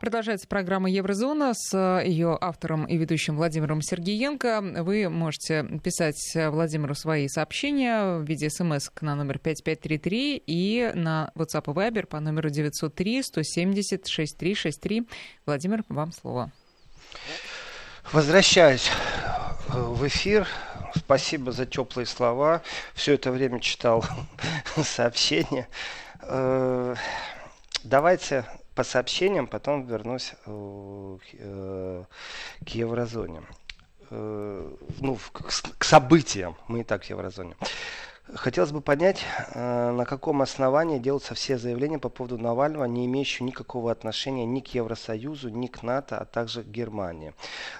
Продолжается программа Еврозона с э, ее автором и ведущим Владимиром Сергеенко. Вы можете писать Владимиру свои сообщения в виде смс на номер 5533 и на WhatsApp и Viber по номеру 903 170 6363. Владимир, вам слово. Возвращаюсь в эфир. Спасибо за теплые слова. Все это время читал сообщения. Э, давайте по сообщениям, потом вернусь э, э, к еврозоне. Э, ну, к, событиям. Мы и так в еврозоне. Хотелось бы понять, э, на каком основании делаются все заявления по поводу Навального, не имеющие никакого отношения ни к Евросоюзу, ни к НАТО, а также к Германии.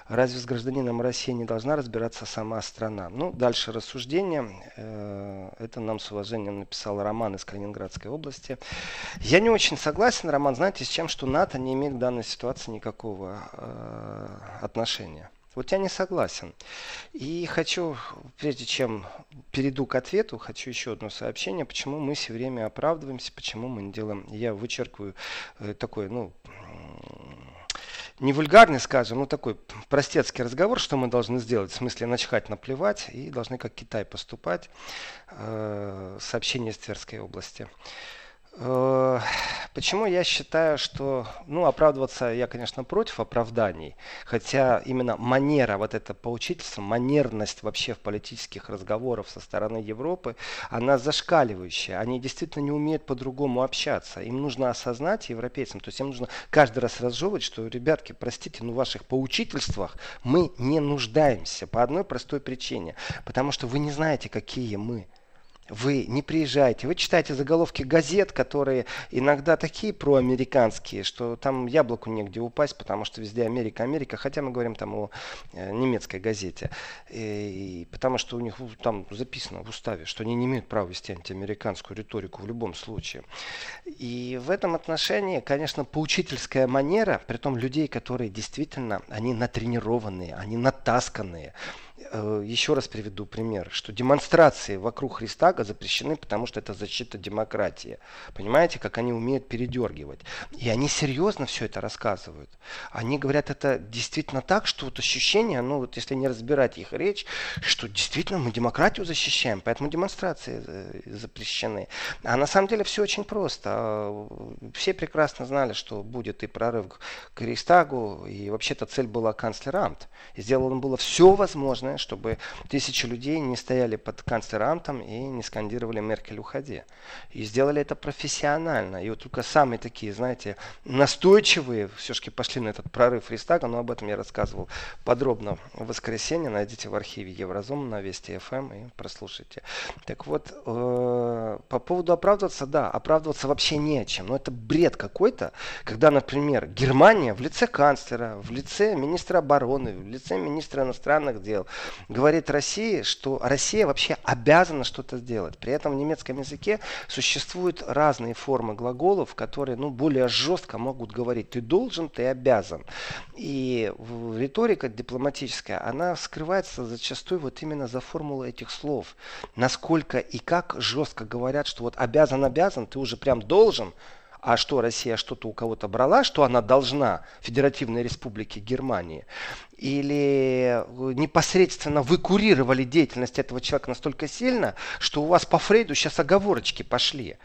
Разве с гражданином России не должна разбираться сама страна? Ну, дальше рассуждение. Э, это нам с уважением написал Роман из Калининградской области. Я не очень согласен, Роман, знаете, с чем, что НАТО не имеет к данной ситуации никакого э, отношения. Вот я не согласен. И хочу, прежде чем перейду к ответу, хочу еще одно сообщение, почему мы все время оправдываемся, почему мы не делаем. Я вычеркиваю э, такой, ну, не вульгарный, скажем, ну такой простецкий разговор, что мы должны сделать, в смысле начхать, наплевать, и должны как Китай поступать. Э, сообщение из Тверской области. Почему я считаю, что, ну, оправдываться я, конечно, против оправданий, хотя именно манера, вот это поучительство, манерность вообще в политических разговорах со стороны Европы, она зашкаливающая. Они действительно не умеют по-другому общаться. Им нужно осознать европейцам, то есть им нужно каждый раз разжевывать, что, ребятки, простите, но в ваших поучительствах мы не нуждаемся по одной простой причине, потому что вы не знаете, какие мы вы не приезжаете, вы читаете заголовки газет, которые иногда такие проамериканские, что там яблоку негде упасть, потому что везде Америка, Америка, хотя мы говорим там о э, немецкой газете, и, потому что у них там записано в уставе, что они не имеют права вести антиамериканскую риторику в любом случае. И в этом отношении, конечно, поучительская манера, при том людей, которые действительно, они натренированные, они натасканные, еще раз приведу пример, что демонстрации вокруг Христага запрещены, потому что это защита демократии. Понимаете, как они умеют передергивать. И они серьезно все это рассказывают. Они говорят это действительно так, что вот ощущение, ну вот если не разбирать их речь, что действительно мы демократию защищаем, поэтому демонстрации э, запрещены. А на самом деле все очень просто. А, все прекрасно знали, что будет и прорыв к Рейхстагу, и вообще-то цель была канцлер Амт. И сделано было все возможное, чтобы тысячи людей не стояли под канцлерантом и не скандировали «Меркель, уходи». И сделали это профессионально. И вот только самые такие, знаете, настойчивые все-таки пошли на этот прорыв Рейстага, но об этом я рассказывал подробно в воскресенье. Найдите в архиве Еврозум на Вести ФМ и прослушайте. Так вот, э, по поводу оправдываться, да, оправдываться вообще не о чем. Но это бред какой-то, когда, например, Германия в лице канцлера, в лице министра обороны, в лице министра иностранных дел, говорит России, что Россия вообще обязана что-то сделать. При этом в немецком языке существуют разные формы глаголов, которые ну, более жестко могут говорить «ты должен», «ты обязан». И риторика дипломатическая, она скрывается зачастую вот именно за формулой этих слов. Насколько и как жестко говорят, что вот обязан-обязан, ты уже прям должен – а что Россия что-то у кого-то брала, что она должна Федеративной Республике Германии, или непосредственно вы курировали деятельность этого человека настолько сильно, что у вас по Фрейду сейчас оговорочки пошли.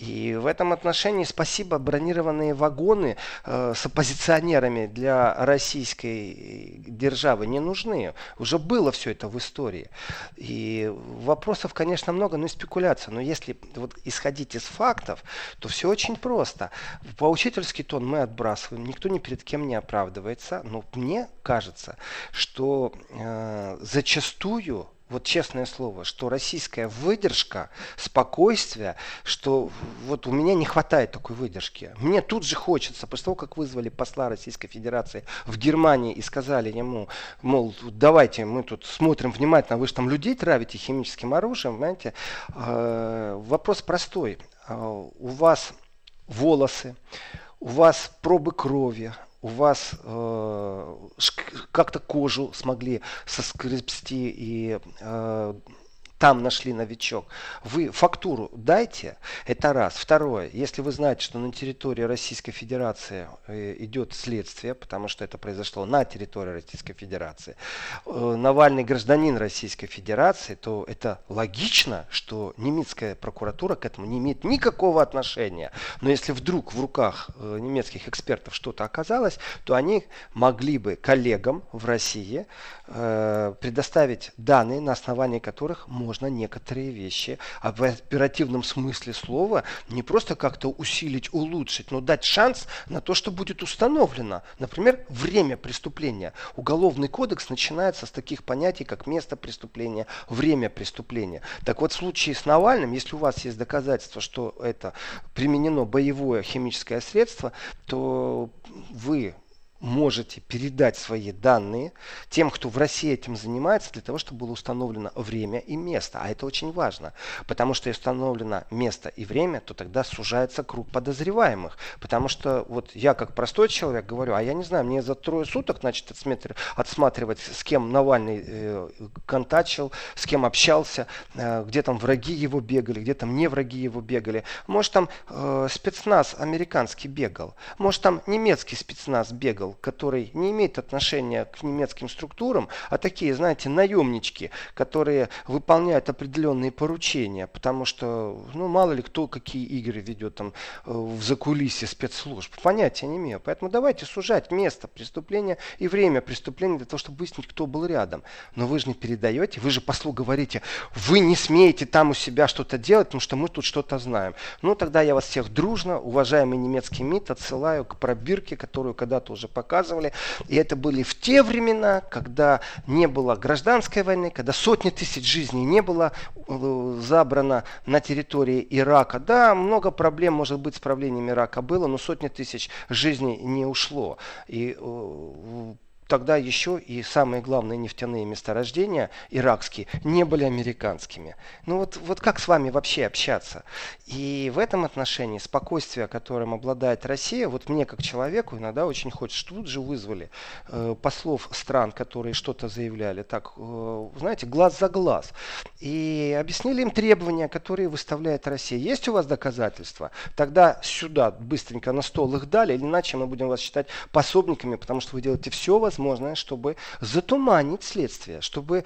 И в этом отношении спасибо бронированные вагоны э, с оппозиционерами для российской державы не нужны. Уже было все это в истории. И вопросов, конечно, много, но и спекуляция. Но если вот исходить из фактов, то все очень просто. Поучительский тон мы отбрасываем, никто ни перед кем не оправдывается. Но мне кажется, что э, зачастую вот честное слово, что российская выдержка, спокойствие, что вот у меня не хватает такой выдержки. Мне тут же хочется, после того, как вызвали посла Российской Федерации в Германии и сказали ему, мол, давайте мы тут смотрим внимательно, вы же там людей травите химическим оружием, знаете, э, вопрос простой. Э, у вас волосы, у вас пробы крови, у вас э, как-то кожу смогли соскребсти и э, там нашли новичок, вы фактуру дайте, это раз. Второе, если вы знаете, что на территории Российской Федерации э, идет следствие, потому что это произошло на территории Российской Федерации, э, Навальный гражданин Российской Федерации, то это логично, что немецкая прокуратура к этому не имеет никакого отношения. Но если вдруг в руках э, немецких экспертов что-то оказалось, то они могли бы коллегам в России предоставить данные, на основании которых можно некоторые вещи в оперативном смысле слова не просто как-то усилить, улучшить, но дать шанс на то, что будет установлено. Например, время преступления. Уголовный кодекс начинается с таких понятий, как место преступления, время преступления. Так вот, в случае с Навальным, если у вас есть доказательства, что это применено боевое химическое средство, то вы можете передать свои данные тем, кто в России этим занимается, для того, чтобы было установлено время и место. А это очень важно, потому что если установлено место и время, то тогда сужается круг подозреваемых. Потому что вот я как простой человек говорю, а я не знаю, мне за трое суток, значит, отсматривать, с кем Навальный э, контачил, с кем общался, э, где там враги его бегали, где там не враги его бегали. Может, там э, спецназ американский бегал, может, там немецкий спецназ бегал, ангел, который не имеет отношения к немецким структурам, а такие, знаете, наемнички, которые выполняют определенные поручения, потому что, ну, мало ли кто какие игры ведет там э, в закулисье спецслужб. Понятия не имею. Поэтому давайте сужать место преступления и время преступления для того, чтобы выяснить, кто был рядом. Но вы же не передаете, вы же послу говорите, вы не смеете там у себя что-то делать, потому что мы тут что-то знаем. Ну, тогда я вас всех дружно, уважаемый немецкий МИД, отсылаю к пробирке, которую когда-то уже показывали. И это были в те времена, когда не было гражданской войны, когда сотни тысяч жизней не было э, забрано на территории Ирака. Да, много проблем, может быть, с правлением Ирака было, но сотни тысяч жизней не ушло. И э, тогда еще и самые главные нефтяные месторождения иракские не были американскими. Ну вот, вот как с вами вообще общаться? И в этом отношении спокойствие, которым обладает Россия, вот мне как человеку иногда очень хочется. Тут же вызвали э, послов стран, которые что-то заявляли, так, э, знаете, глаз за глаз. И объяснили им требования, которые выставляет Россия. Есть у вас доказательства? Тогда сюда быстренько на стол их дали, иначе мы будем вас считать пособниками, потому что вы делаете все возможное возможное, чтобы затуманить следствие, чтобы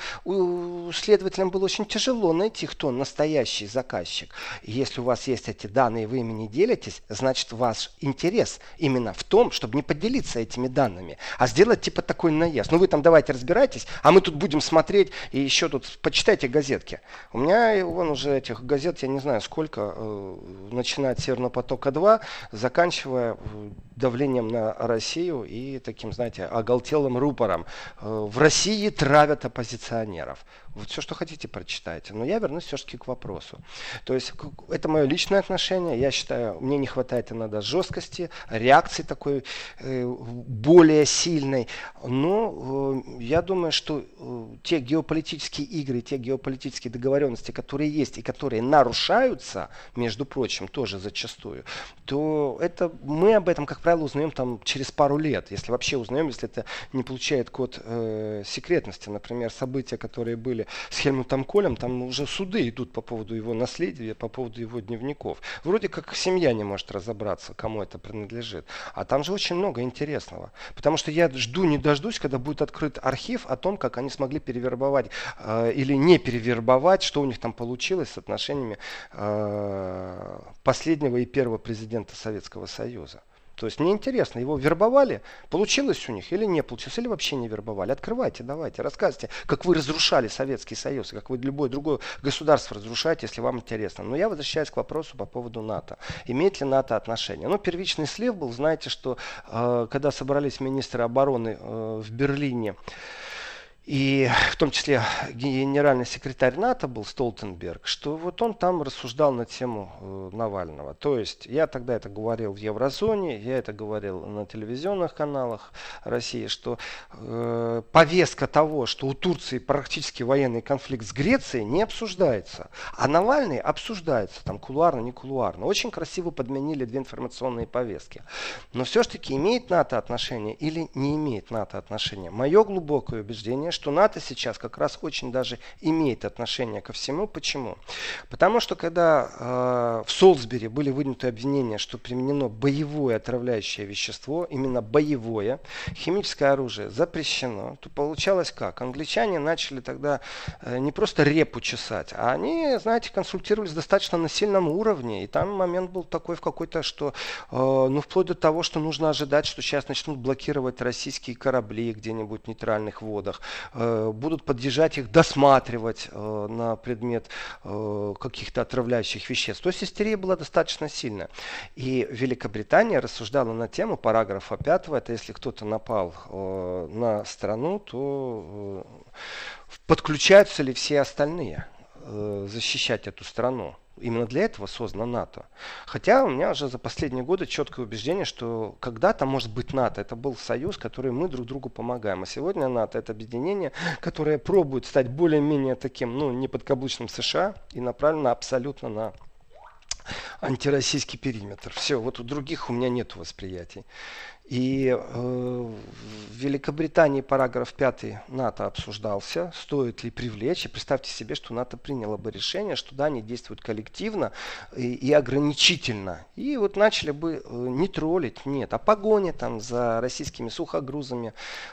следователям было очень тяжело найти, кто настоящий заказчик. Если у вас есть эти данные, вы ими не делитесь, значит ваш интерес именно в том, чтобы не поделиться этими данными, а сделать типа такой наезд. Ну вы там давайте разбирайтесь, а мы тут будем смотреть и еще тут почитайте газетки. У меня вон уже этих газет, я не знаю сколько, э, начиная от Северного потока 2, заканчивая э, давлением на Россию и таким, знаете, оголтелым рупором. Э, в России травят оппозиционеров. Вот все, что хотите, прочитайте. Но я вернусь все-таки к вопросу. То есть это мое личное отношение. Я считаю, мне не хватает иногда жесткости, реакции такой э, более сильной. Но э, я думаю, что э, те геополитические игры, те геополитические договоренности, которые есть и которые нарушаются, между прочим, тоже зачастую, то это мы об этом, как правило, узнаем там через пару лет. Если вообще узнаем, если это не получает код э, секретности. Например, события, которые были с Хельмутом Колем, там уже суды идут по поводу его наследия, по поводу его дневников. Вроде как семья не может разобраться, кому это принадлежит. А там же очень много интересного. Потому что я жду, не дождусь, когда будет открыт архив о том, как они смогли перевербовать э, или не перевербовать, что у них там получилось с отношениями э, последнего и первого президента Советского Союза. То есть мне интересно, его вербовали, получилось у них или не получилось, или вообще не вербовали. Открывайте, давайте, рассказывайте, как вы разрушали Советский Союз, как вы любое другое государство разрушаете, если вам интересно. Но я возвращаюсь к вопросу по поводу НАТО. Имеет ли НАТО отношение? Ну, первичный слив был, знаете, что э, когда собрались министры обороны э, в Берлине, и в том числе генеральный секретарь НАТО был Столтенберг, что вот он там рассуждал на тему э, Навального. То есть я тогда это говорил в Еврозоне, я это говорил на телевизионных каналах России, что э, повестка того, что у Турции практически военный конфликт с Грецией не обсуждается, а Навальный обсуждается, там кулуарно, не кулуарно. Очень красиво подменили две информационные повестки. Но все-таки имеет НАТО отношение или не имеет НАТО отношения? Мое глубокое убеждение, что НАТО сейчас как раз очень даже имеет отношение ко всему. Почему? Потому что когда э, в Солсбери были выдвинуты обвинения, что применено боевое отравляющее вещество, именно боевое, химическое оружие запрещено, то получалось как? Англичане начали тогда э, не просто репу чесать, а они, знаете, консультировались достаточно на сильном уровне. И там момент был такой в какой-то, что, э, ну, вплоть до того, что нужно ожидать, что сейчас начнут блокировать российские корабли где-нибудь в нейтральных водах, будут подъезжать их, досматривать э, на предмет э, каких-то отравляющих веществ. То есть истерия была достаточно сильная. И Великобритания рассуждала на тему параграфа 5, это если кто-то напал э, на страну, то э, подключаются ли все остальные э, защищать эту страну. Именно для этого создано НАТО. Хотя у меня уже за последние годы четкое убеждение, что когда-то может быть НАТО. Это был союз, который мы друг другу помогаем. А сегодня НАТО это объединение, которое пробует стать более-менее таким, ну, неподкаблучным США и направлено абсолютно на антироссийский периметр. Все, вот у других у меня нет восприятий. И э, в Великобритании параграф 5 НАТО обсуждался, стоит ли привлечь. И представьте себе, что НАТО приняло бы решение, что да, они действуют коллективно и, и ограничительно. И вот начали бы э, не троллить, нет, а погони там за российскими сухогрузами,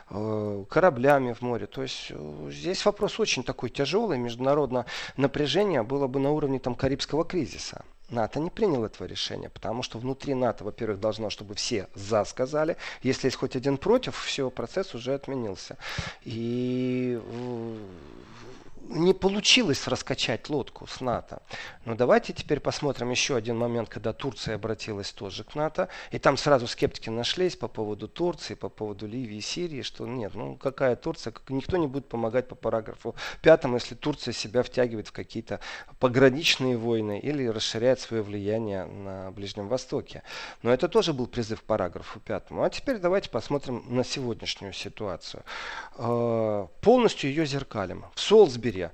э, кораблями в море. То есть э, здесь вопрос очень такой тяжелый, международное напряжение было бы на уровне там Карибского кризиса. НАТО не принял этого решения, потому что внутри НАТО, во-первых, должно, чтобы все «за» сказали. Если есть хоть один против, все, процесс уже отменился. И э, не получилось раскачать лодку с НАТО. Но давайте теперь посмотрим еще один момент, когда Турция обратилась тоже к НАТО. И там сразу скептики нашлись по поводу Турции, по поводу Ливии и Сирии, что нет, ну какая Турция, никто не будет помогать по параграфу пятому, если Турция себя втягивает в какие-то пограничные войны или расширяет свое влияние на Ближнем Востоке. Но это тоже был призыв к параграфу пятому. А теперь давайте посмотрим на сегодняшнюю ситуацию. Э, полностью ее зеркалим. В Солсбери Сирия.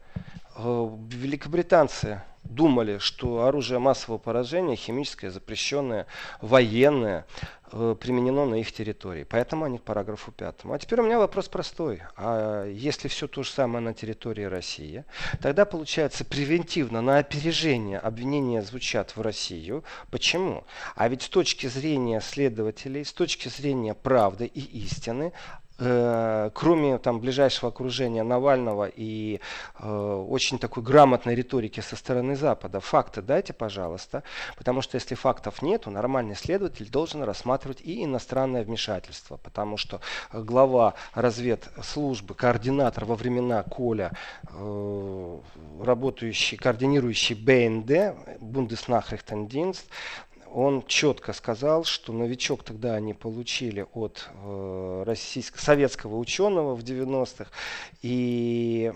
Э, великобританцы думали, что оружие массового поражения, химическое, запрещенное, военное, э, применено на их территории. Поэтому они к параграфу пятому. А теперь у меня вопрос простой. А если все то же самое на территории России, тогда получается превентивно, на опережение обвинения звучат в Россию. Почему? А ведь с точки зрения следователей, с точки зрения правды и истины, Э, кроме там ближайшего окружения Навального и э, очень такой грамотной риторики со стороны Запада, факты дайте, пожалуйста, потому что если фактов нет, то нормальный следователь должен рассматривать и иностранное вмешательство, потому что глава разведслужбы, координатор во времена Коля, э, работающий, координирующий БНД, Бундеснахрихтендинст, он четко сказал, что новичок тогда они получили от э, российского, советского ученого в 90-х, и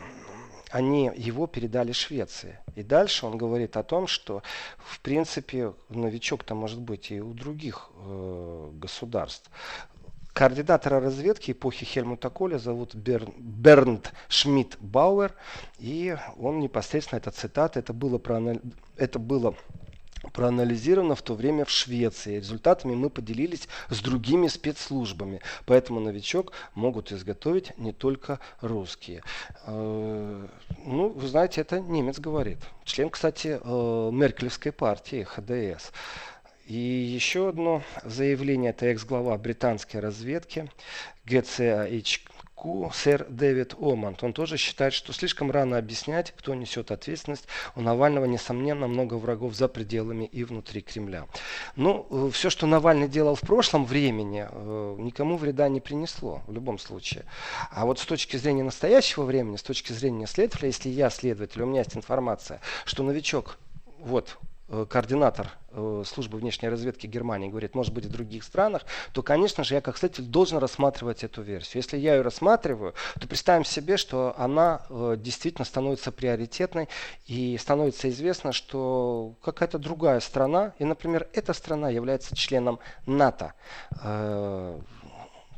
они его передали Швеции. И дальше он говорит о том, что в принципе новичок-то может быть и у других э, государств. Координатора разведки эпохи Хельмута Коля зовут Берн, Бернт Шмидт Бауэр, и он непосредственно, это цитата, это было, это было проанализировано в то время в Швеции. Результатами мы поделились с другими спецслужбами. Поэтому новичок могут изготовить не только русские. Э, ну, вы знаете, это немец говорит. Член, кстати, э, Меркелевской партии ХДС. И еще одно заявление, это экс-глава британской разведки GCHQ Ку, сэр Дэвид Омант. Он тоже считает, что слишком рано объяснять, кто несет ответственность. У Навального, несомненно, много врагов за пределами и внутри Кремля. Ну, э, все, что Навальный делал в прошлом времени, э, никому вреда не принесло, в любом случае. А вот с точки зрения настоящего времени, с точки зрения следователя, если я следователь, у меня есть информация, что новичок вот координатор э, службы внешней разведки Германии говорит, может быть в других странах, то, конечно же, я как следователь должен рассматривать эту версию. Если я ее рассматриваю, то представим себе, что она э, действительно становится приоритетной и становится известно, что какая-то другая страна, и, например, эта страна является членом НАТО,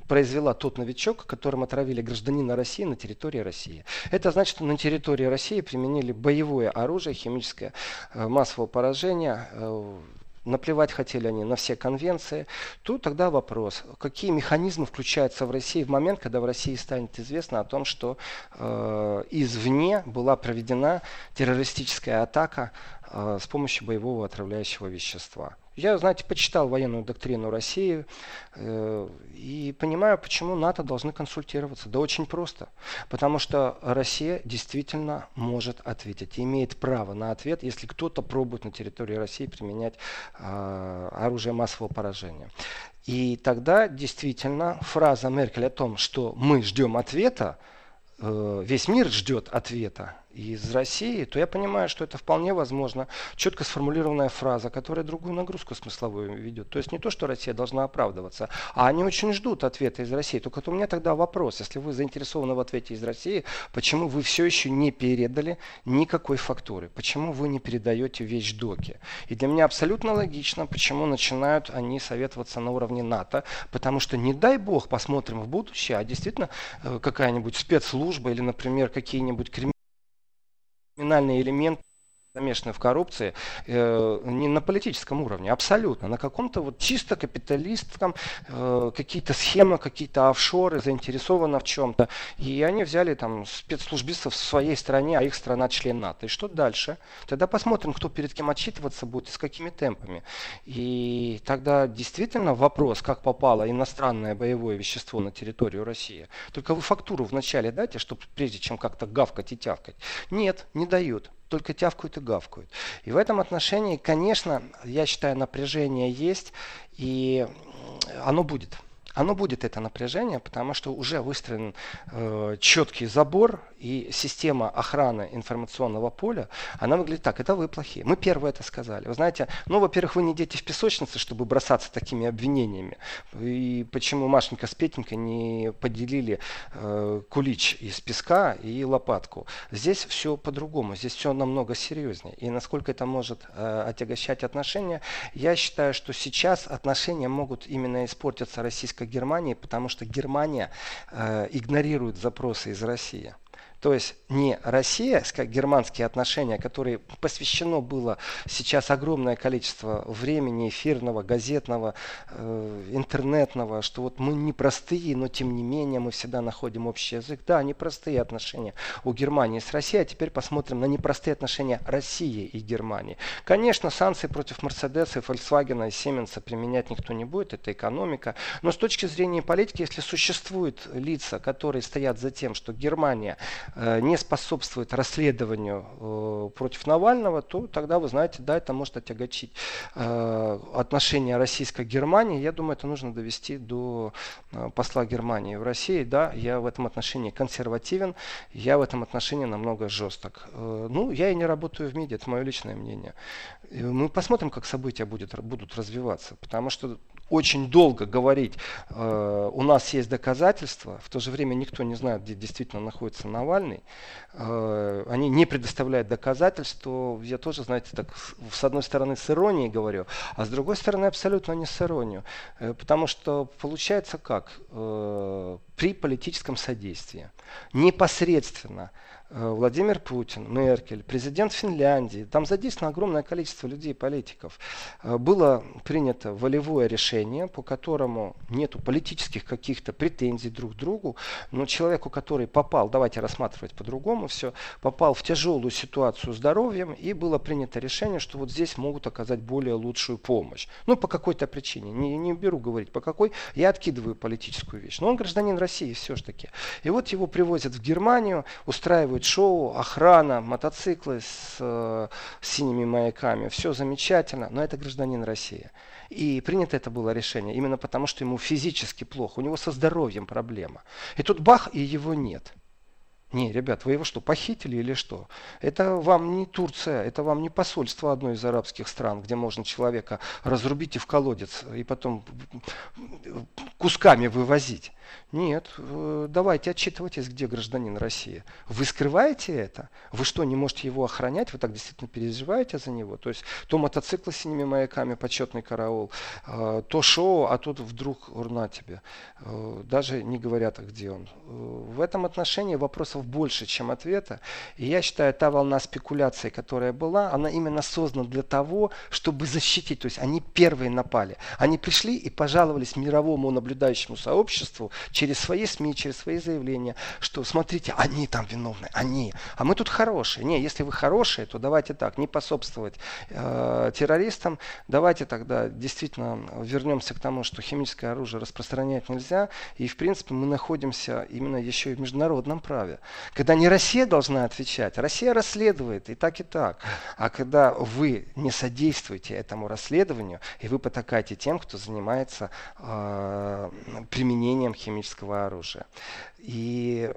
произвела тот новичок, которым отравили гражданина России на территории России. Это значит, что на территории России применили боевое оружие, химическое э, массового поражения, э, наплевать хотели они на все конвенции, то тогда вопрос, какие механизмы включаются в России в момент, когда в России станет известно о том, что э, извне была проведена террористическая атака с помощью боевого отравляющего вещества. Я, знаете, почитал военную доктрину России э, и понимаю, почему НАТО должны консультироваться. Да очень просто. Потому что Россия действительно может ответить, имеет право на ответ, если кто-то пробует на территории России применять э, оружие массового поражения. И тогда действительно фраза Меркель о том, что мы ждем ответа, э, весь мир ждет ответа, из России, то я понимаю, что это вполне возможно четко сформулированная фраза, которая другую нагрузку смысловую ведет. То есть не то, что Россия должна оправдываться, а они очень ждут ответа из России. Только вот у меня тогда вопрос, если вы заинтересованы в ответе из России, почему вы все еще не передали никакой фактуры? Почему вы не передаете вещдоки? И для меня абсолютно логично, почему начинают они советоваться на уровне НАТО, потому что не дай бог посмотрим в будущее, а действительно э, какая-нибудь спецслужба или, например, какие-нибудь криминальные криминальный замешаны в коррупции э, не на политическом уровне, абсолютно, на каком-то вот чисто капиталистском, э, какие-то схемы, какие-то офшоры заинтересованы в чем-то. И они взяли там спецслужбистов в своей стране, а их страна член НАТО. И что дальше? Тогда посмотрим, кто перед кем отчитываться будет и с какими темпами. И тогда действительно вопрос, как попало иностранное боевое вещество на территорию России. Только вы фактуру вначале дайте, чтобы прежде чем как-то гавкать и тявкать. Нет, не дают только тявкают и гавкают. И в этом отношении, конечно, я считаю, напряжение есть, и оно будет оно будет это напряжение, потому что уже выстроен э, четкий забор и система охраны информационного поля, она выглядит так, это вы плохие. Мы первые это сказали. Вы знаете, ну, во-первых, вы не дети в песочнице, чтобы бросаться такими обвинениями. И почему Машенька с Петенькой не поделили э, кулич из песка и лопатку. Здесь все по-другому, здесь все намного серьезнее. И насколько это может э, отягощать отношения, я считаю, что сейчас отношения могут именно испортиться российской Германии, потому что Германия э, игнорирует запросы из России. То есть не Россия, как германские отношения, которые посвящено было сейчас огромное количество времени эфирного, газетного, э, интернетного, что вот мы не простые, но тем не менее мы всегда находим общий язык. Да, непростые отношения у Германии с Россией, а теперь посмотрим на непростые отношения России и Германии. Конечно, санкции против Мерседеса, Volkswagen и Сименса применять никто не будет, это экономика. Но с точки зрения политики, если существуют лица, которые стоят за тем, что Германия не способствует расследованию э, против Навального, то тогда, вы знаете, да, это может отягочить. Э, отношения российско-Германии. Я думаю, это нужно довести до посла Германии в России. Да, я в этом отношении консервативен, я в этом отношении намного жесток. Ну, я и не работаю в МИДе, это мое личное мнение. Мы посмотрим, как события будет, будут развиваться, потому что очень долго говорить, э, у нас есть доказательства, в то же время никто не знает, где действительно находится Навальный, э, они не предоставляют доказательств, я тоже, знаете, так с одной стороны с иронией говорю, а с другой стороны абсолютно не с иронией, э, потому что получается как? Э, при политическом содействии непосредственно Владимир Путин, Меркель, президент Финляндии, там задействовано огромное количество людей, политиков. Э, было принято волевое решение, по которому нету политических каких-то претензий друг к другу, но человеку, который попал, давайте рассматривать по-другому все, попал в тяжелую ситуацию здоровьем, и было принято решение, что вот здесь могут оказать более лучшую помощь. Ну, по какой-то причине, не, не беру говорить по какой, я откидываю политическую вещь. Но он гражданин России все-таки. И вот его привозят в Германию, устраивают шоу, охрана, мотоциклы с э, синими маяками. Все замечательно, но это гражданин России. И принято это было решение именно потому, что ему физически плохо, у него со здоровьем проблема. И тут бах, и его нет. Не, ребят, вы его что, похитили или что? Это вам не Турция, это вам не посольство одной из арабских стран, где можно человека разрубить и в колодец, и потом кусками вывозить. Нет, э, давайте отчитывайтесь, где гражданин России. Вы скрываете это? Вы что, не можете его охранять? Вы так действительно переживаете за него? То есть то мотоцикл с синими маяками, почетный караул, э, то шоу, а тут вдруг урна тебе. Э, даже не говорят, где он. В этом отношении вопросов больше, чем ответа. И я считаю, та волна спекуляций, которая была, она именно создана для того, чтобы защитить. То есть они первые напали. Они пришли и пожаловались мировому наблюдающему сообществу через свои СМИ, через свои заявления, что смотрите, они там виновны, они. А мы тут хорошие. Не, если вы хорошие, то давайте так, не пособствовать э, террористам. Давайте тогда действительно вернемся к тому, что химическое оружие распространять нельзя. И в принципе мы находимся именно еще и в международном праве. Когда не Россия должна отвечать, Россия расследует и так и так. А когда вы не содействуете этому расследованию, и вы потакаете тем, кто занимается э, применением химического оружия. И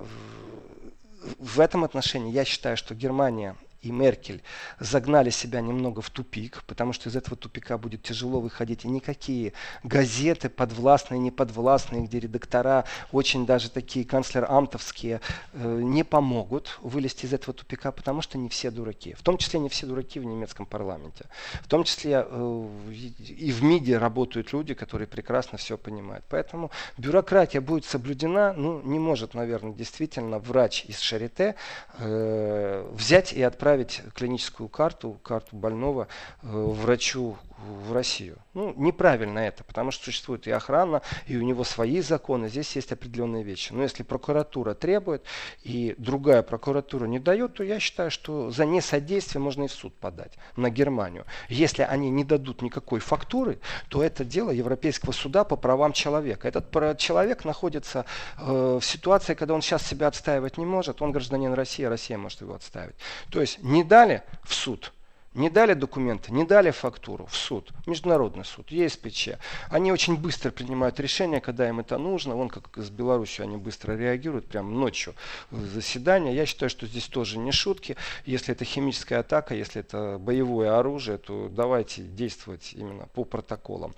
в этом отношении я считаю, что Германия и Меркель загнали себя немного в тупик, потому что из этого тупика будет тяжело выходить. И никакие газеты подвластные, не подвластные, где редактора очень даже такие канцлер-амтовские э, не помогут вылезти из этого тупика, потому что не все дураки. В том числе не все дураки в немецком парламенте. В том числе э, и в МИДе работают люди, которые прекрасно все понимают. Поэтому бюрократия будет соблюдена, ну не может, наверное, действительно врач из Шарите э, взять и отправить отправить клиническую карту, карту больного э, врачу в Россию. Ну, неправильно это, потому что существует и охрана, и у него свои законы, здесь есть определенные вещи. Но если прокуратура требует, и другая прокуратура не дает, то я считаю, что за несодействие можно и в суд подать на Германию. Если они не дадут никакой фактуры, то это дело Европейского суда по правам человека. Этот человек находится э, в ситуации, когда он сейчас себя отстаивать не может, он гражданин России, Россия может его отстаивать. То есть не дали в суд, не дали документы, не дали фактуру в суд, международный суд, ЕСПЧ. Они очень быстро принимают решения, когда им это нужно. Вон как с Беларусью они быстро реагируют, прямо ночью заседания. Я считаю, что здесь тоже не шутки. Если это химическая атака, если это боевое оружие, то давайте действовать именно по протоколам.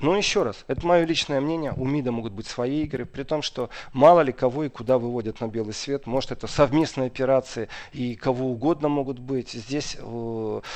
Но еще раз, это мое личное мнение, у МИДа могут быть свои игры, при том, что мало ли кого и куда выводят на белый свет. Может это совместные операции и кого угодно могут быть. Здесь э,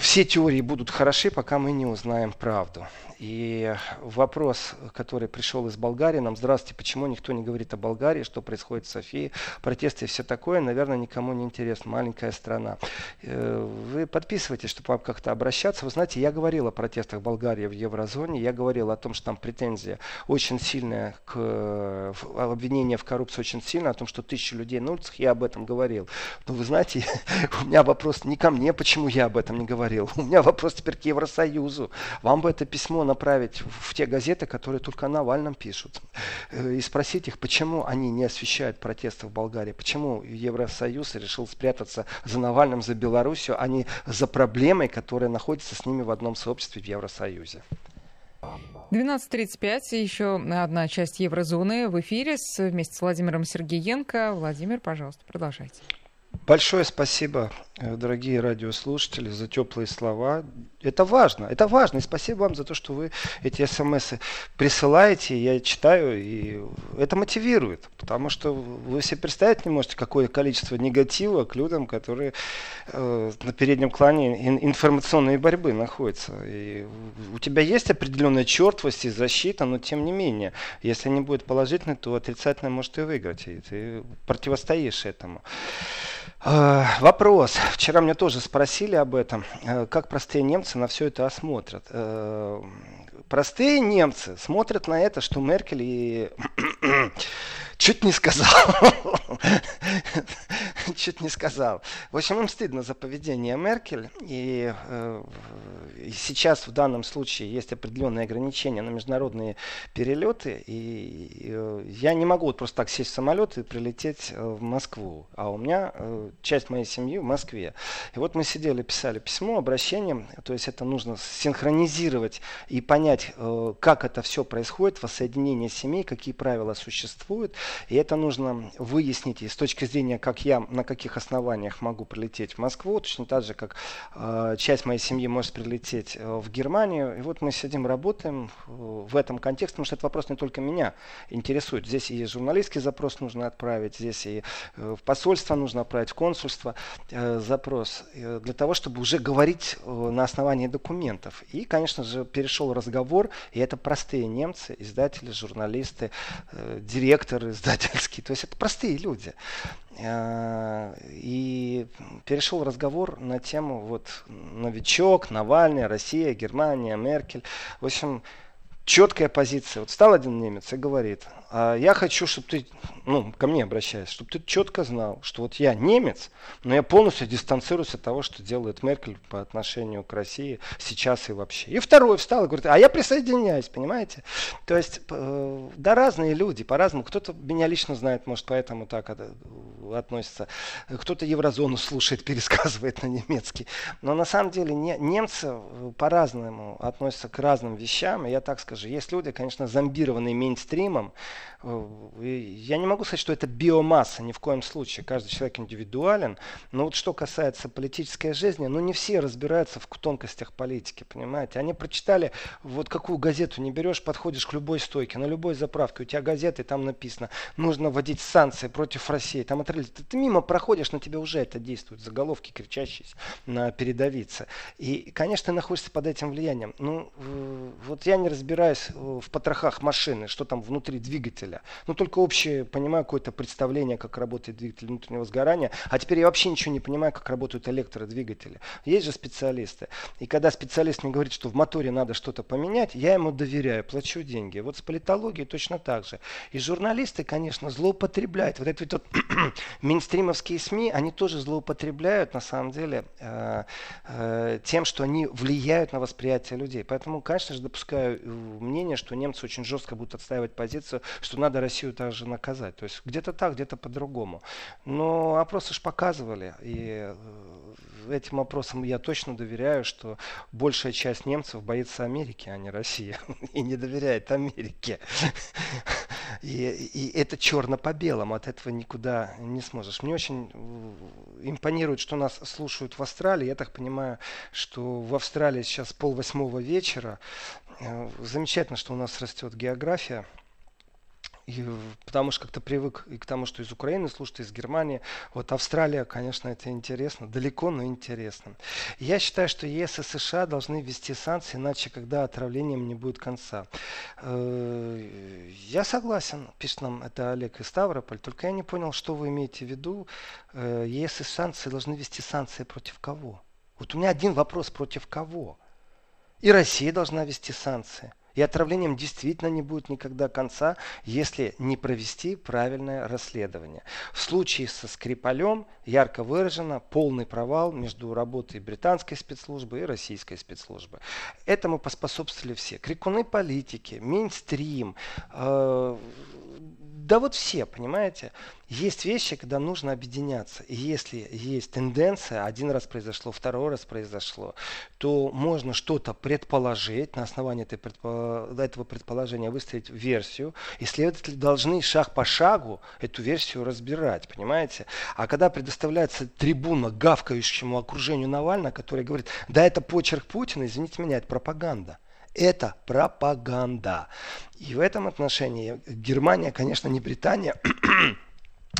все теории будут хороши, пока мы не узнаем правду. И вопрос, который пришел из Болгарии, нам, здравствуйте, почему никто не говорит о Болгарии, что происходит в Софии, протесты и все такое, наверное, никому не интересно, маленькая страна. Э, вы подписывайтесь, чтобы вам как-то обращаться. Вы знаете, я говорил о протестах Болгарии в еврозоне, я говорил о том, что там претензия очень сильная к обвинение в коррупции очень сильно, о том, что тысячи людей на улицах, я об этом говорил. Но вы знаете, у меня вопрос не ко мне, почему я об этом не говорил. У меня вопрос теперь к Евросоюзу. Вам бы это письмо направить в те газеты, которые только о Навальном пишут, э, и спросить их, почему они не освещают протесты в Болгарии, почему Евросоюз решил спрятаться за Навальным, за Белоруссию, а не за проблемой, которая находится с ними в одном сообществе в Евросоюзе. 12.35, еще одна часть еврозоны в эфире с, вместе с Владимиром Сергеенко. Владимир, пожалуйста, продолжайте. Большое спасибо, дорогие радиослушатели, за теплые слова. Это важно, это важно. И спасибо вам за то, что вы эти смс присылаете, я читаю, и это мотивирует. Потому что вы себе представить не можете, какое количество негатива к людям, которые э, на переднем плане информационной борьбы находятся. И у тебя есть определенная чертвость и защита, но тем не менее, если не будет положительной, то отрицательно может и выиграть. И ты противостоишь этому. Э, вопрос. Вчера меня тоже спросили об этом. Э, как простые немцы на все это осмотрят? Простые немцы смотрят на это, что Меркель и Чуть не сказал. Чуть не сказал. В общем, им стыдно за поведение Меркель. И, э, и сейчас в данном случае есть определенные ограничения на международные перелеты. И, и э, я не могу вот просто так сесть в самолет и прилететь э, в Москву. А у меня э, часть моей семьи в Москве. И вот мы сидели, писали письмо, обращение. То есть это нужно синхронизировать и понять понять, э, как это все происходит, воссоединение семей, какие правила существуют. И это нужно выяснить и с точки зрения, как я, на каких основаниях могу прилететь в Москву, точно так же, как э, часть моей семьи может прилететь э, в Германию. И вот мы сидим, работаем в этом контексте, потому что этот вопрос не только меня интересует. Здесь и журналистский запрос нужно отправить, здесь и в посольство нужно отправить, в консульство запрос для того, чтобы уже говорить на основании документов. И, конечно же, перешел разговор, и это простые немцы, издатели, журналисты, э, директоры издательские, то есть это простые люди. Э, и перешел разговор на тему вот новичок, Навальный, Россия, Германия, Меркель. В общем, четкая позиция. Вот стал один немец и говорит, а я хочу, чтобы ты, ну, ко мне обращаясь, чтобы ты четко знал, что вот я немец, но я полностью дистанцируюсь от того, что делает Меркель по отношению к России сейчас и вообще. И второй встал и говорит, а я присоединяюсь, понимаете? То есть, э, да, разные люди, по-разному. Кто-то меня лично знает, может, поэтому так относится. Кто-то еврозону слушает, пересказывает на немецкий. Но на самом деле не, немцы э, по-разному относятся к разным вещам. И я так скажу, есть люди, конечно, зомбированные мейнстримом, я не могу сказать, что это биомасса, ни в коем случае. Каждый человек индивидуален. Но вот что касается политической жизни, ну не все разбираются в тонкостях политики, понимаете. Они прочитали, вот какую газету не берешь, подходишь к любой стойке, на любой заправке, у тебя газеты, там написано, нужно вводить санкции против России. Там отрыли. Ты, ты мимо проходишь, на тебя уже это действует. Заголовки кричащие на передовице. И, конечно, ты находишься под этим влиянием. Ну, вот я не разбираюсь в потрохах машины, что там внутри двигателя. Ну, только общее понимаю какое-то представление, как работает двигатель внутреннего сгорания. А теперь я вообще ничего не понимаю, как работают электродвигатели. Есть же специалисты. И когда специалист мне говорит, что в моторе надо что-то поменять, я ему доверяю, плачу деньги. Вот с политологией точно так же. И журналисты, конечно, злоупотребляют. Вот это вот мейнстримовские СМИ, они тоже злоупотребляют, на самом деле, э, э, тем, что они влияют на восприятие людей. Поэтому, конечно же, допускаю э, мнение, что немцы очень жестко будут отстаивать позицию, что надо Россию также наказать. То есть где-то так, где-то по-другому. Но опросы же показывали, и э, этим опросам я точно доверяю, что большая часть немцев боится Америки, а не России, и не доверяет Америке. И, и это черно по белому, от этого никуда не сможешь. Мне очень э, импонирует, что нас слушают в Австралии. Я так понимаю, что в Австралии сейчас пол восьмого вечера. Э, замечательно, что у нас растет география. И, потому что как-то привык и к тому, что из Украины слушают, из Германии. Вот Австралия, конечно, это интересно. Далеко, но интересно. Я считаю, что ЕС и США должны ввести санкции, иначе когда отравлением не будет конца. Э, я согласен, пишет нам это Олег из Ставрополь, только я не понял, что вы имеете в виду. Э, ЕС и санкции должны ввести санкции против кого? Вот у меня один вопрос, против кого? И Россия должна ввести санкции. И отравлением действительно не будет никогда конца, если не провести правильное расследование. В случае со Скрипалем ярко выражено полный провал между работой британской спецслужбы и российской спецслужбы. Этому поспособствовали все. Крикуны политики, мейнстрим, э, да вот все, понимаете? Есть вещи, когда нужно объединяться. И если есть тенденция, один раз произошло, второй раз произошло, то можно что-то предположить, на основании этой предпо... этого предположения выстроить версию. Исследователи должны шаг по шагу эту версию разбирать, понимаете? А когда предоставляется трибуна гавкающему окружению Навального, который говорит, да это почерк Путина, извините меня, это пропаганда. Это пропаганда. И в этом отношении Германия, конечно, не Британия,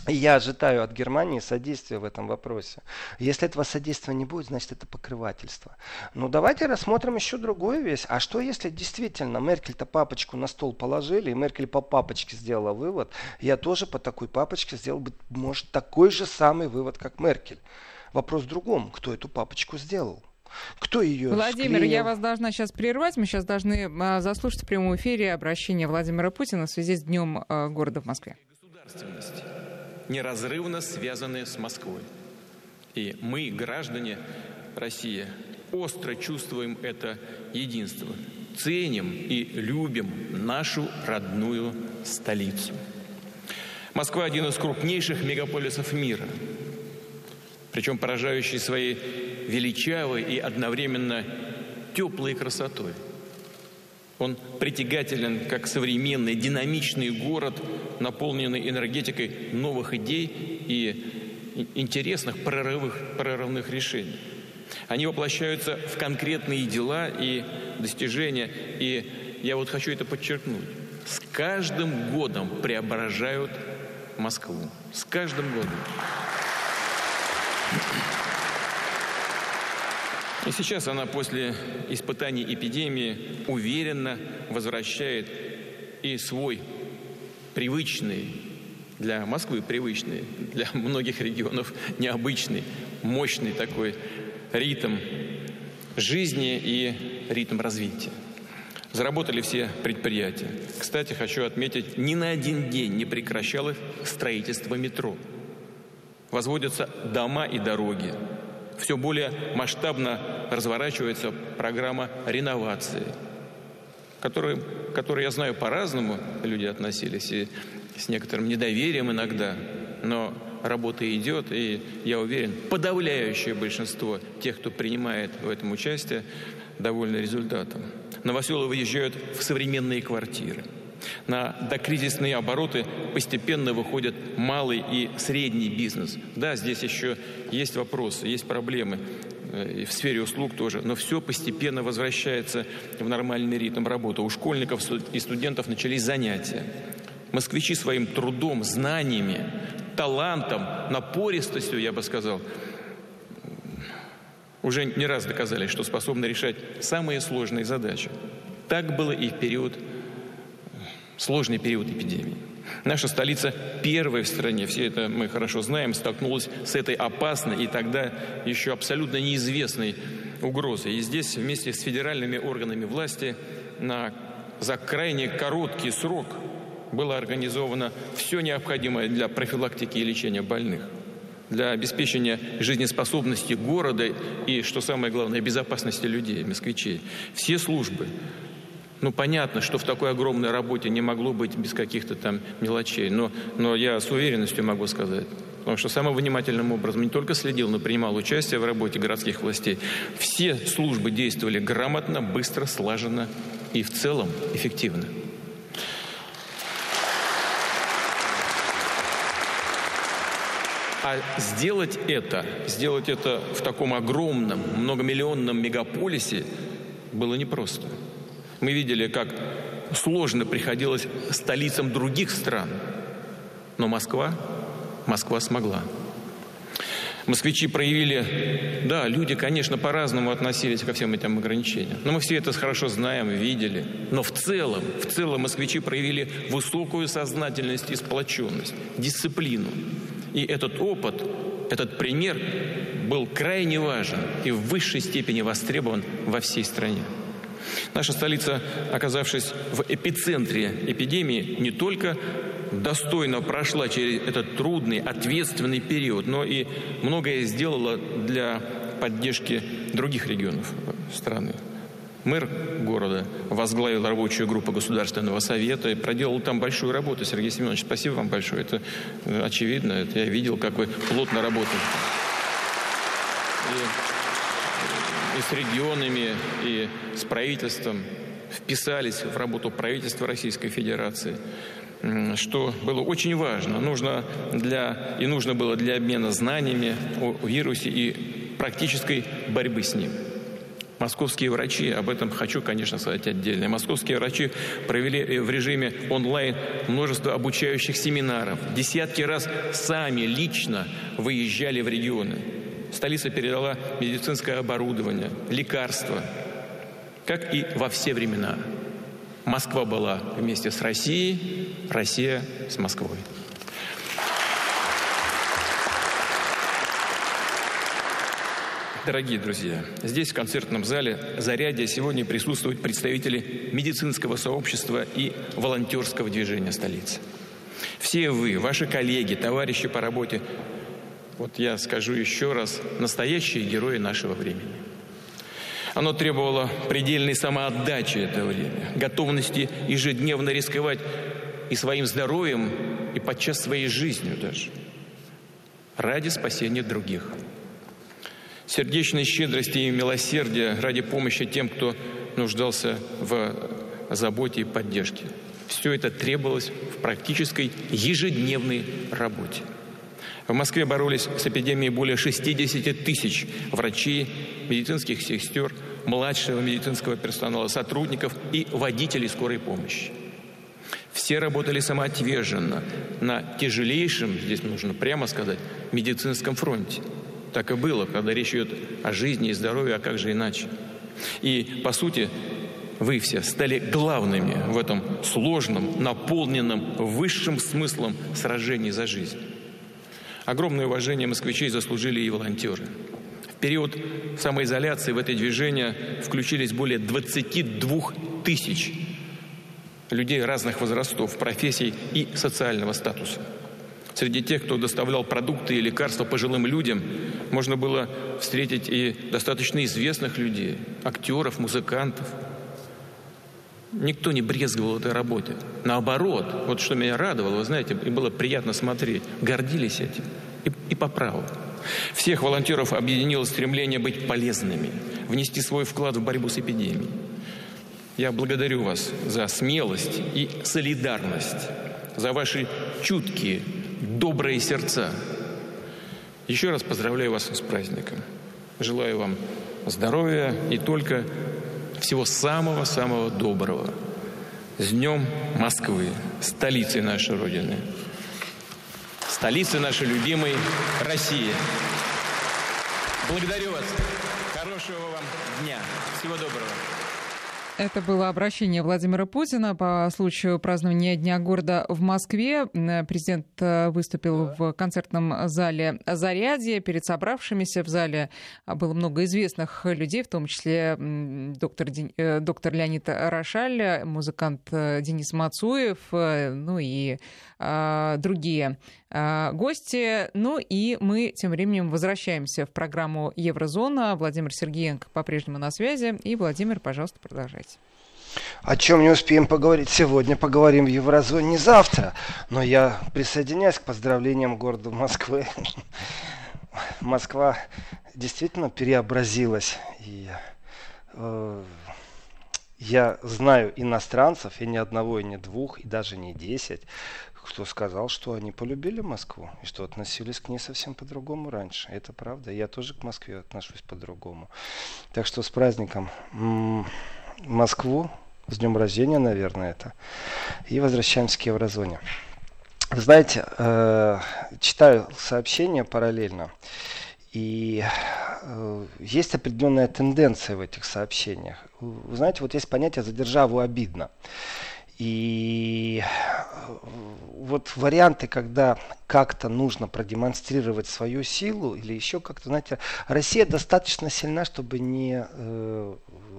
я ожидаю от Германии содействия в этом вопросе. Если этого содействия не будет, значит это покрывательство. Ну давайте рассмотрим еще другую вещь. А что если действительно Меркель-то папочку на стол положили, и Меркель по папочке сделала вывод, я тоже по такой папочке сделал бы, может, такой же самый вывод, как Меркель. Вопрос в другом, кто эту папочку сделал. Кто ее Владимир, склеил? я вас должна сейчас прервать. Мы сейчас должны а, заслушать в прямом эфире обращение Владимира Путина в связи с Днем а, города в Москве. Государственность неразрывно связаны с Москвой. И мы, граждане России, остро чувствуем это единство. Ценим и любим нашу родную столицу. Москва – один из крупнейших мегаполисов мира, причем поражающий своей величавой и одновременно теплой красотой. Он притягателен как современный, динамичный город, наполненный энергетикой новых идей и интересных прорывных, прорывных решений. Они воплощаются в конкретные дела и достижения. И я вот хочу это подчеркнуть. С каждым годом преображают Москву. С каждым годом. И сейчас она после испытаний эпидемии уверенно возвращает и свой привычный, для Москвы привычный, для многих регионов необычный, мощный такой ритм жизни и ритм развития. Заработали все предприятия. Кстати, хочу отметить, ни на один день не прекращалось строительство метро. Возводятся дома и дороги. Все более масштабно разворачивается программа реновации, которой, которой, я знаю, по-разному люди относились, и с некоторым недоверием иногда, но работа идет, и я уверен, подавляющее большинство тех, кто принимает в этом участие, довольны результатом. Новоселы выезжают в современные квартиры. На докризисные обороты постепенно выходит малый и средний бизнес. Да, здесь еще есть вопросы, есть проблемы э, и в сфере услуг тоже, но все постепенно возвращается в нормальный ритм работы. У школьников и студентов начались занятия. Москвичи своим трудом, знаниями, талантом, напористостью, я бы сказал, уже не раз доказали, что способны решать самые сложные задачи. Так было и в период, сложный период эпидемии. Наша столица первая в стране, все это мы хорошо знаем, столкнулась с этой опасной и тогда еще абсолютно неизвестной угрозой. И здесь вместе с федеральными органами власти на, за крайне короткий срок было организовано все необходимое для профилактики и лечения больных – для обеспечения жизнеспособности города и, что самое главное, безопасности людей, москвичей. Все службы. Ну, понятно, что в такой огромной работе не могло быть без каких-то там мелочей, но, но я с уверенностью могу сказать, потому что самым внимательным образом не только следил, но принимал участие в работе городских властей. Все службы действовали грамотно, быстро, слаженно и в целом эффективно. А сделать это, сделать это в таком огромном, многомиллионном мегаполисе было непросто. Мы видели, как сложно приходилось столицам других стран. Но Москва, Москва смогла. Москвичи проявили, да, люди, конечно, по-разному относились ко всем этим ограничениям. Но мы все это хорошо знаем, видели. Но в целом, в целом москвичи проявили высокую сознательность и сплоченность, дисциплину. И этот опыт, этот пример был крайне важен и в высшей степени востребован во всей стране. Наша столица, оказавшись в эпицентре эпидемии, не только достойно прошла через этот трудный, ответственный период, но и многое сделала для поддержки других регионов страны. Мэр города возглавил рабочую группу Государственного совета и проделал там большую работу. Сергей Семенович, спасибо вам большое. Это э, очевидно. Это я видел, как вы плотно работали. И с регионами, и с правительством вписались в работу правительства Российской Федерации что было очень важно. Нужно для, и нужно было для обмена знаниями о вирусе и практической борьбы с ним. Московские врачи, об этом хочу, конечно, сказать отдельно. Московские врачи провели э, в режиме онлайн множество обучающих семинаров. Десятки раз сами лично выезжали в регионы. Столица передала медицинское оборудование, лекарства, как и во все времена. Москва была вместе с Россией, Россия с Москвой. Дорогие друзья, здесь, в концертном зале «Зарядье» сегодня присутствуют представители медицинского сообщества и волонтерского движения столицы. Все вы, ваши коллеги, товарищи по работе, вот я скажу еще раз, настоящие герои нашего времени. Оно требовало предельной самоотдачи это время, готовности ежедневно рисковать и своим здоровьем, и подчас своей жизнью даже, ради спасения других – сердечной щедрости и милосердия ради помощи тем, кто нуждался в заботе и поддержке. Все это требовалось в практической ежедневной работе. В Москве боролись с эпидемией более 60 тысяч врачей, медицинских сестер, младшего медицинского персонала, сотрудников и водителей скорой помощи. Все работали самоотверженно на тяжелейшем, здесь нужно прямо сказать, медицинском фронте. Так и было, когда речь идет о жизни и здоровье, а как же иначе? И, по сути, вы все стали главными в этом сложном, наполненном высшим смыслом сражении за жизнь. Огромное уважение москвичей заслужили и волонтеры. В период самоизоляции в это движение включились более 22 тысяч людей разных возрастов, профессий и социального статуса. Среди тех, кто доставлял продукты и лекарства пожилым людям, можно было встретить и достаточно известных людей, актеров, музыкантов. Никто не брезговал этой работе. Наоборот, вот что меня радовало, вы знаете, и было приятно смотреть, гордились этим. И, и по праву. Всех волонтеров объединило стремление быть полезными, внести свой вклад в борьбу с эпидемией. Я благодарю вас за смелость и солидарность, за ваши чуткие, добрые сердца. Еще раз поздравляю вас с праздником. Желаю вам здоровья и только всего самого-самого доброго. С Днем Москвы, столицы нашей Родины, столицы нашей любимой России. Благодарю вас. Хорошего вам дня. Всего доброго. Это было обращение Владимира Путина по случаю празднования Дня города в Москве. Президент э, выступил в концертном зале «Зарядье». Перед собравшимися в зале было много известных людей, в том числе доктор, э, доктор Леонид Рошаль, музыкант э, Денис Мацуев, ну и а, другие а, гости. Ну и мы тем временем возвращаемся в программу «Еврозона». Владимир Сергеенко по-прежнему на связи. И, Владимир, пожалуйста, продолжайте. О чем не успеем поговорить сегодня, поговорим в Еврозоне завтра. Но я присоединяюсь к поздравлениям города Москвы. Москва действительно преобразилась. И, э, я знаю иностранцев, и ни одного, и не двух, и даже не десять, кто сказал, что они полюбили Москву и что относились к ней совсем по-другому раньше. Это правда. Я тоже к Москве отношусь по-другому. Так что с праздником Москву, с днем рождения, наверное, это. И возвращаемся к еврозоне. Знаете, э, читаю сообщения параллельно. И э, есть определенная тенденция в этих сообщениях. Вы знаете, вот есть понятие «за державу обидно». И э, вот варианты, когда как-то нужно продемонстрировать свою силу или еще как-то, знаете, Россия достаточно сильна, чтобы не э,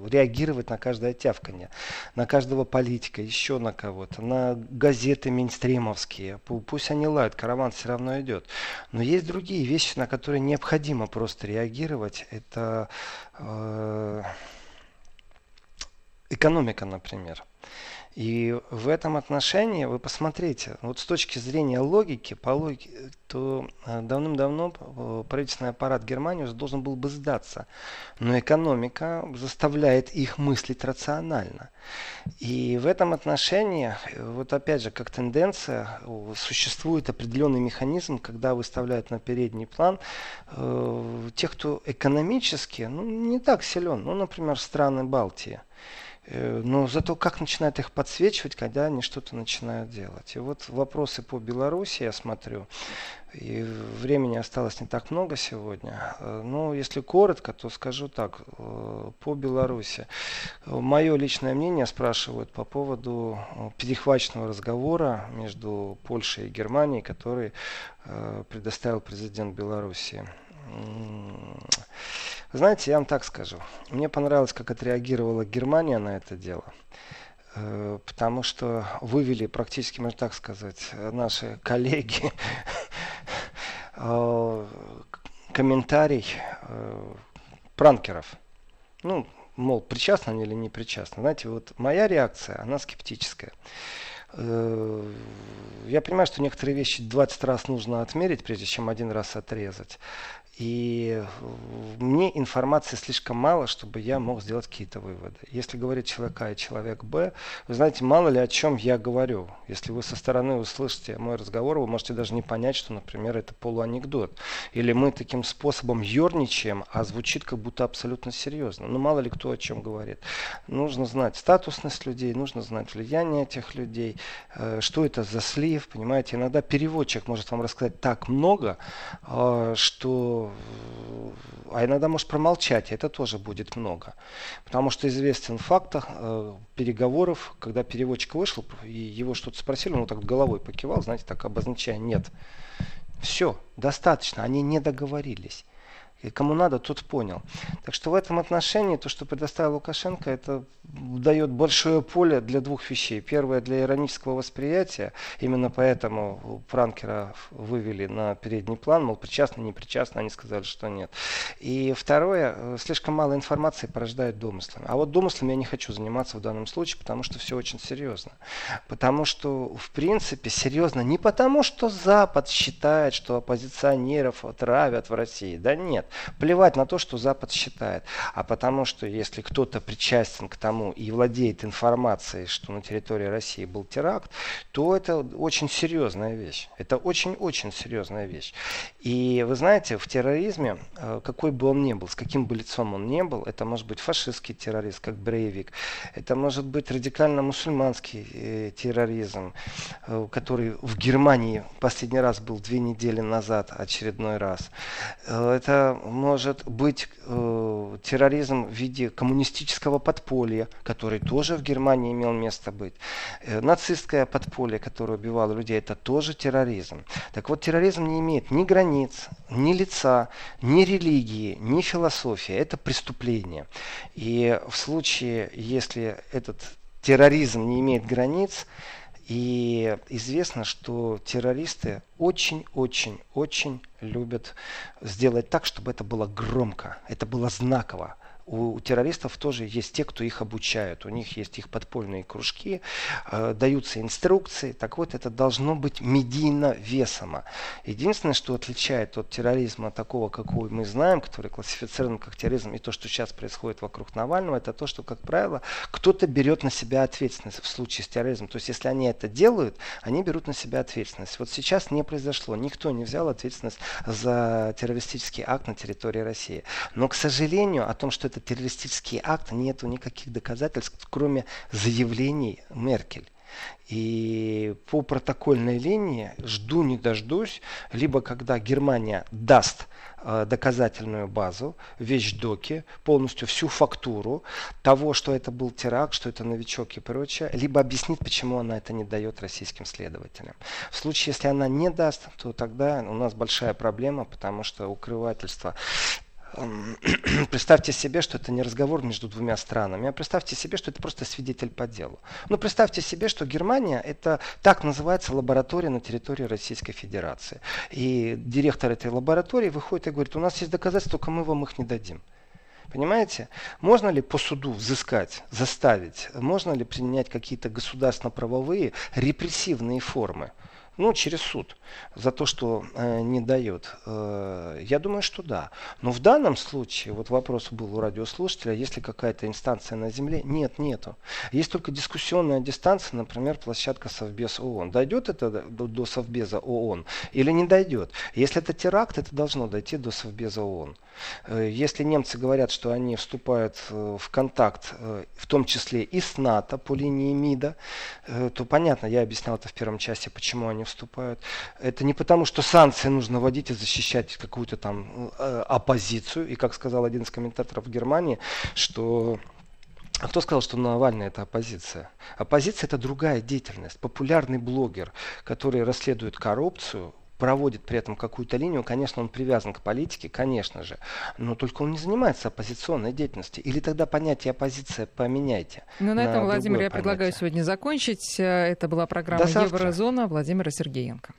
реагировать на каждое тявканье, на каждого политика, еще на кого-то, на газеты мейнстримовские. Пусть они лают, караван все равно идет. Но есть другие вещи, на которые необходимо просто реагировать. Это э, экономика, например. И в этом отношении вы посмотрите, вот с точки зрения логики, по логике, то э, давным-давно э, правительственный аппарат Германии уже должен был бы сдаться. Но экономика заставляет их мыслить рационально. И в этом отношении, э, вот опять же, как тенденция, существует определенный механизм, когда выставляют на передний план э, тех, кто экономически ну, не так силен, ну, например, страны Балтии. Э, но зато как начинают их подсвечивать, когда они что-то начинают делать. И вот вопросы по Беларуси я смотрю. И времени осталось не так много сегодня. Э, но если коротко, то скажу так. Э, по Беларуси. Мое личное мнение спрашивают по поводу перехваченного разговора между Польшей и Германией, который предоставил президент Беларуси. Знаете, я вам так скажу. Мне понравилось, как отреагировала Германия на это дело. Э, потому что вывели практически, можно так сказать, наши коллеги э, комментарий э, пранкеров. Ну, мол, причастны они или не причастны. Знаете, вот моя реакция, она скептическая. Я понимаю, что некоторые вещи 20 раз нужно отмерить, прежде чем один раз отрезать. И мне информации слишком мало, чтобы я мог сделать какие-то выводы. Если говорит человек А и человек Б, вы знаете, мало ли о чем я говорю. Если вы со стороны услышите мой разговор, вы можете даже не понять, что, например, это полуанекдот. Или мы таким способом ерничаем, а звучит как будто абсолютно серьезно. Ну, мало ли кто о чем говорит. Нужно знать статусность людей, нужно знать влияние этих людей, э, что это за слив, понимаете. Иногда переводчик может вам рассказать так много, э, что а иногда может промолчать, это тоже будет много. Потому что известен факт э, переговоров, когда переводчик вышел, и его что-то спросили, он так головой покивал, знаете, так обозначая «нет». Все, достаточно, они не договорились. И кому надо, тот понял. Так что в этом отношении то, что предоставил Лукашенко, это дает большое поле для двух вещей. Первое, для иронического восприятия. Именно поэтому пранкера вывели на передний план. Мол, причастны, не причастны. Они сказали, что нет. И второе, э, слишком мало информации порождает домыслами. А вот домыслами я не хочу заниматься в данном случае, потому что все очень серьезно. Потому что, в принципе, серьезно не потому, что Запад считает, что оппозиционеров отравят в России. Да нет. Плевать на то, что Запад считает. А потому что если кто-то причастен к тому и владеет информацией, что на территории России был теракт, то это очень серьезная вещь. Это очень-очень серьезная вещь. И вы знаете, в терроризме, э, какой бы он ни был, с каким бы лицом он ни был, это может быть фашистский террорист, как Брейвик, это может быть радикально-мусульманский э, терроризм, э, который в Германии последний раз был две недели назад, очередной раз. Это может быть э, терроризм в виде коммунистического подполья, который тоже в Германии имел место быть. Э, нацистское подполье, которое убивало людей, это тоже терроризм. Так вот, терроризм не имеет ни границ, ни лица, ни религии, ни философии. Это преступление. И в случае, если этот терроризм не имеет границ, и известно, что террористы очень-очень-очень любят сделать так, чтобы это было громко, это было знаково у, террористов тоже есть те, кто их обучают. У них есть их подпольные кружки, э, даются инструкции. Так вот, это должно быть медийно весомо. Единственное, что отличает от терроризма такого, какой мы знаем, который классифицирован как терроризм, и то, что сейчас происходит вокруг Навального, это то, что, как правило, кто-то берет на себя ответственность в случае с терроризмом. То есть, если они это делают, они берут на себя ответственность. Вот сейчас не произошло. Никто не взял ответственность за террористический акт на территории России. Но, к сожалению, о том, что это террористический акт, нету никаких доказательств, кроме заявлений Меркель. И по протокольной линии жду не дождусь, либо когда Германия даст э, доказательную базу, вещдоки, полностью всю фактуру того, что это был теракт, что это новичок и прочее, либо объяснит, почему она это не дает российским следователям. В случае, если она не даст, то тогда у нас большая проблема, потому что укрывательство представьте себе, что это не разговор между двумя странами, а представьте себе, что это просто свидетель по делу. Ну, представьте себе, что Германия – это так называется лаборатория на территории Российской Федерации. И директор этой лаборатории выходит и говорит, у нас есть доказательства, только мы вам их не дадим. Понимаете? Можно ли по суду взыскать, заставить? Можно ли применять какие-то государственно-правовые репрессивные формы? Ну, через суд за то, что э, не дает. Э, я думаю, что да. Но в данном случае, вот вопрос был у радиослушателя, есть ли какая-то инстанция на земле? Нет, нету. Есть только дискуссионная дистанция, например, площадка Совбез ООН. Дойдет это до, до Совбеза ООН или не дойдет? Если это теракт, это должно дойти до Совбеза ООН. Э, если немцы говорят, что они вступают э, в контакт, э, в том числе и с НАТО по линии МИДа, то понятно, я объяснял это в первом части, почему они вступают. Это не потому, что санкции нужно вводить и защищать какую-то там оппозицию. И как сказал один из комментаторов в Германии, что а кто сказал, что Навальный это оппозиция? Оппозиция это другая деятельность. Популярный блогер, который расследует коррупцию, проводит при этом какую-то линию, конечно, он привязан к политике, конечно же, но только он не занимается оппозиционной деятельностью. Или тогда понятие оппозиция поменяйте. Ну, на, на этом, Владимир, я предлагаю сегодня закончить. Это была программа Еврозона Владимира Сергеенко.